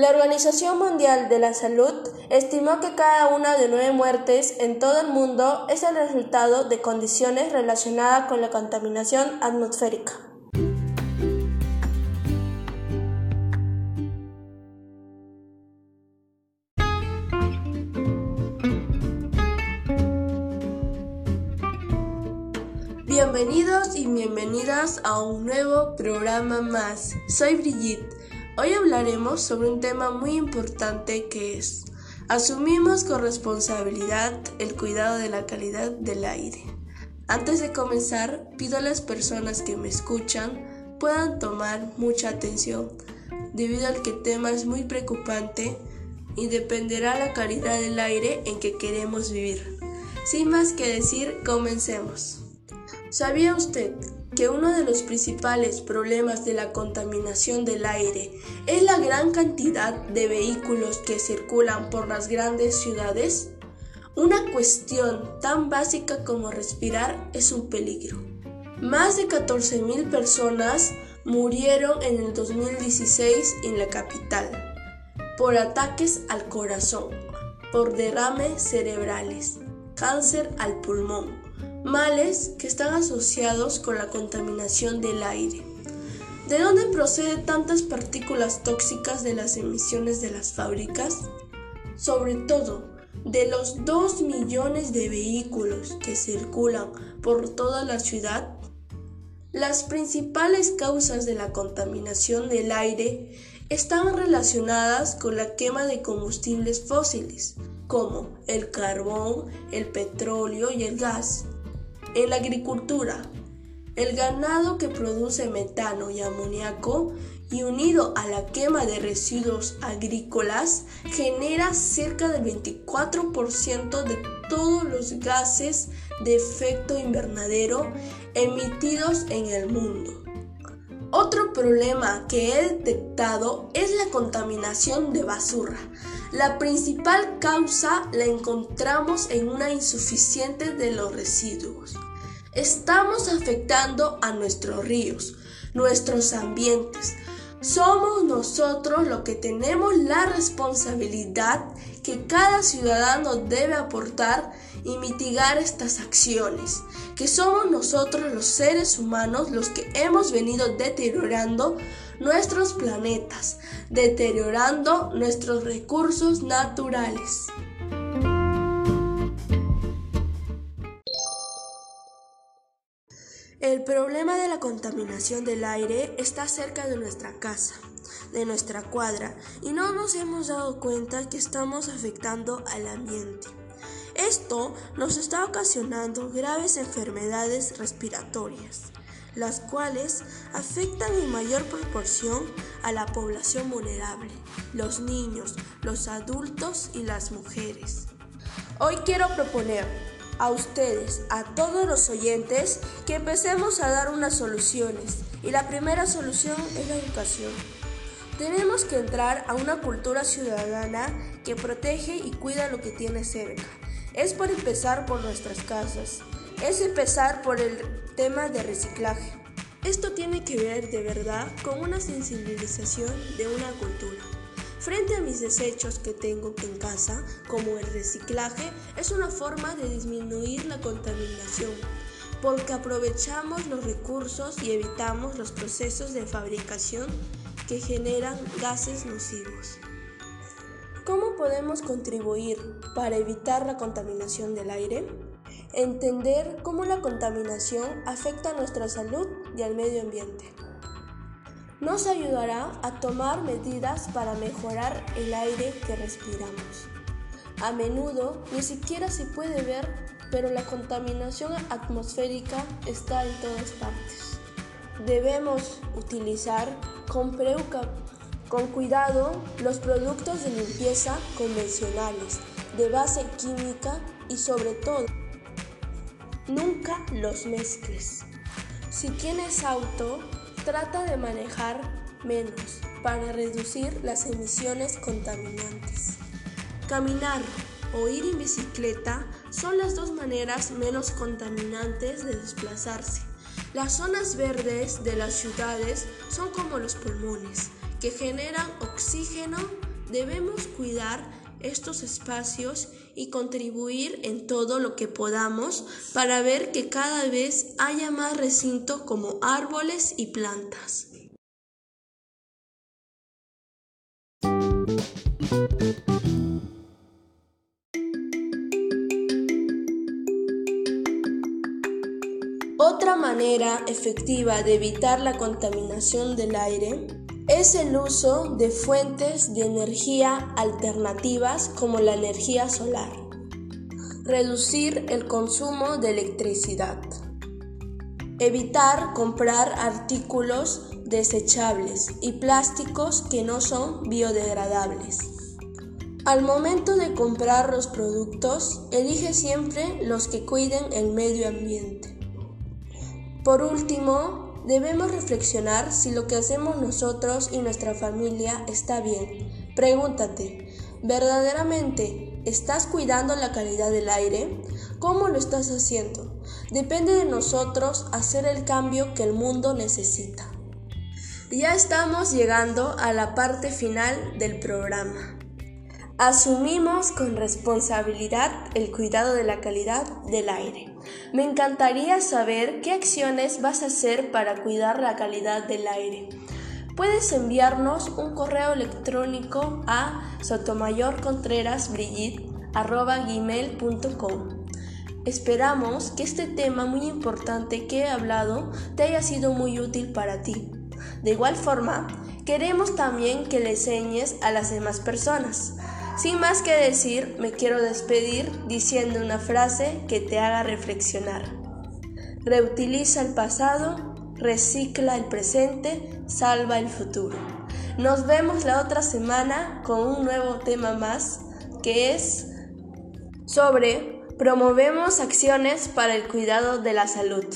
La Organización Mundial de la Salud estimó que cada una de nueve muertes en todo el mundo es el resultado de condiciones relacionadas con la contaminación atmosférica. Bienvenidos y bienvenidas a un nuevo programa más. Soy Brigitte. Hoy hablaremos sobre un tema muy importante que es Asumimos con responsabilidad el cuidado de la calidad del aire. Antes de comenzar, pido a las personas que me escuchan puedan tomar mucha atención, debido al que el tema es muy preocupante y dependerá la calidad del aire en que queremos vivir. Sin más que decir, comencemos. ¿Sabía usted que uno de los principales problemas de la contaminación del aire es la gran cantidad de vehículos que circulan por las grandes ciudades? Una cuestión tan básica como respirar es un peligro. Más de 14.000 personas murieron en el 2016 en la capital por ataques al corazón, por derrames cerebrales, cáncer al pulmón, males que están asociados con la contaminación del aire. ¿De dónde proceden tantas partículas tóxicas de las emisiones de las fábricas? Sobre todo, de los 2 millones de vehículos que circulan por toda la ciudad, las principales causas de la contaminación del aire están relacionadas con la quema de combustibles fósiles, como el carbón, el petróleo y el gas. En la agricultura, el ganado que produce metano y amoníaco y unido a la quema de residuos agrícolas genera cerca del 24% de todos los gases de efecto invernadero emitidos en el mundo. Otro problema que he detectado es la contaminación de basura. La principal causa la encontramos en una insuficiente de los residuos. Estamos afectando a nuestros ríos, nuestros ambientes. Somos nosotros los que tenemos la responsabilidad que cada ciudadano debe aportar y mitigar estas acciones, que somos nosotros los seres humanos los que hemos venido deteriorando nuestros planetas, deteriorando nuestros recursos naturales. El problema de la contaminación del aire está cerca de nuestra casa, de nuestra cuadra, y no nos hemos dado cuenta que estamos afectando al ambiente. Esto nos está ocasionando graves enfermedades respiratorias, las cuales afectan en mayor proporción a la población vulnerable, los niños, los adultos y las mujeres. Hoy quiero proponer a ustedes, a todos los oyentes, que empecemos a dar unas soluciones. Y la primera solución es la educación. Tenemos que entrar a una cultura ciudadana que protege y cuida lo que tiene cerca. Es por empezar por nuestras casas. Es empezar por el tema de reciclaje. Esto tiene que ver de verdad con una sensibilización de una cultura. Frente a mis desechos que tengo en casa, como el reciclaje, es una forma de disminuir la contaminación, porque aprovechamos los recursos y evitamos los procesos de fabricación que generan gases nocivos. ¿Cómo podemos contribuir para evitar la contaminación del aire? Entender cómo la contaminación afecta a nuestra salud y al medio ambiente nos ayudará a tomar medidas para mejorar el aire que respiramos. A menudo ni siquiera se puede ver, pero la contaminación atmosférica está en todas partes. Debemos utilizar con, con cuidado los productos de limpieza convencionales, de base química y sobre todo, nunca los mezcles. Si tienes auto, Trata de manejar menos para reducir las emisiones contaminantes. Caminar o ir en bicicleta son las dos maneras menos contaminantes de desplazarse. Las zonas verdes de las ciudades son como los pulmones, que generan oxígeno Debemos cuidar estos espacios y contribuir en todo lo que podamos para ver que cada vez haya más recinto como árboles y plantas. Otra manera efectiva de evitar la contaminación del aire es el uso de fuentes de energía alternativas como la energía solar. Reducir el consumo de electricidad. Evitar comprar artículos desechables y plásticos que no son biodegradables. Al momento de comprar los productos, elige siempre los que cuiden el medio ambiente. Por último, debemos reflexionar si lo que hacemos nosotros y nuestra familia está bien. Pregúntate, ¿verdaderamente estás cuidando la calidad del aire? ¿Cómo lo estás haciendo? Depende de nosotros hacer el cambio que el mundo necesita. Ya estamos llegando a la parte final del programa. Asumimos con responsabilidad el cuidado de la calidad del aire. Me encantaría saber qué acciones vas a hacer para cuidar la calidad del aire. Puedes enviarnos un correo electrónico a sotomayorcontrerasbrigit.com. Esperamos que este tema muy importante que he hablado te haya sido muy útil para ti. De igual forma, queremos también que le enseñes a las demás personas. Sin más que decir, me quiero despedir diciendo una frase que te haga reflexionar. Reutiliza el pasado, recicla el presente, salva el futuro. Nos vemos la otra semana con un nuevo tema más que es sobre promovemos acciones para el cuidado de la salud.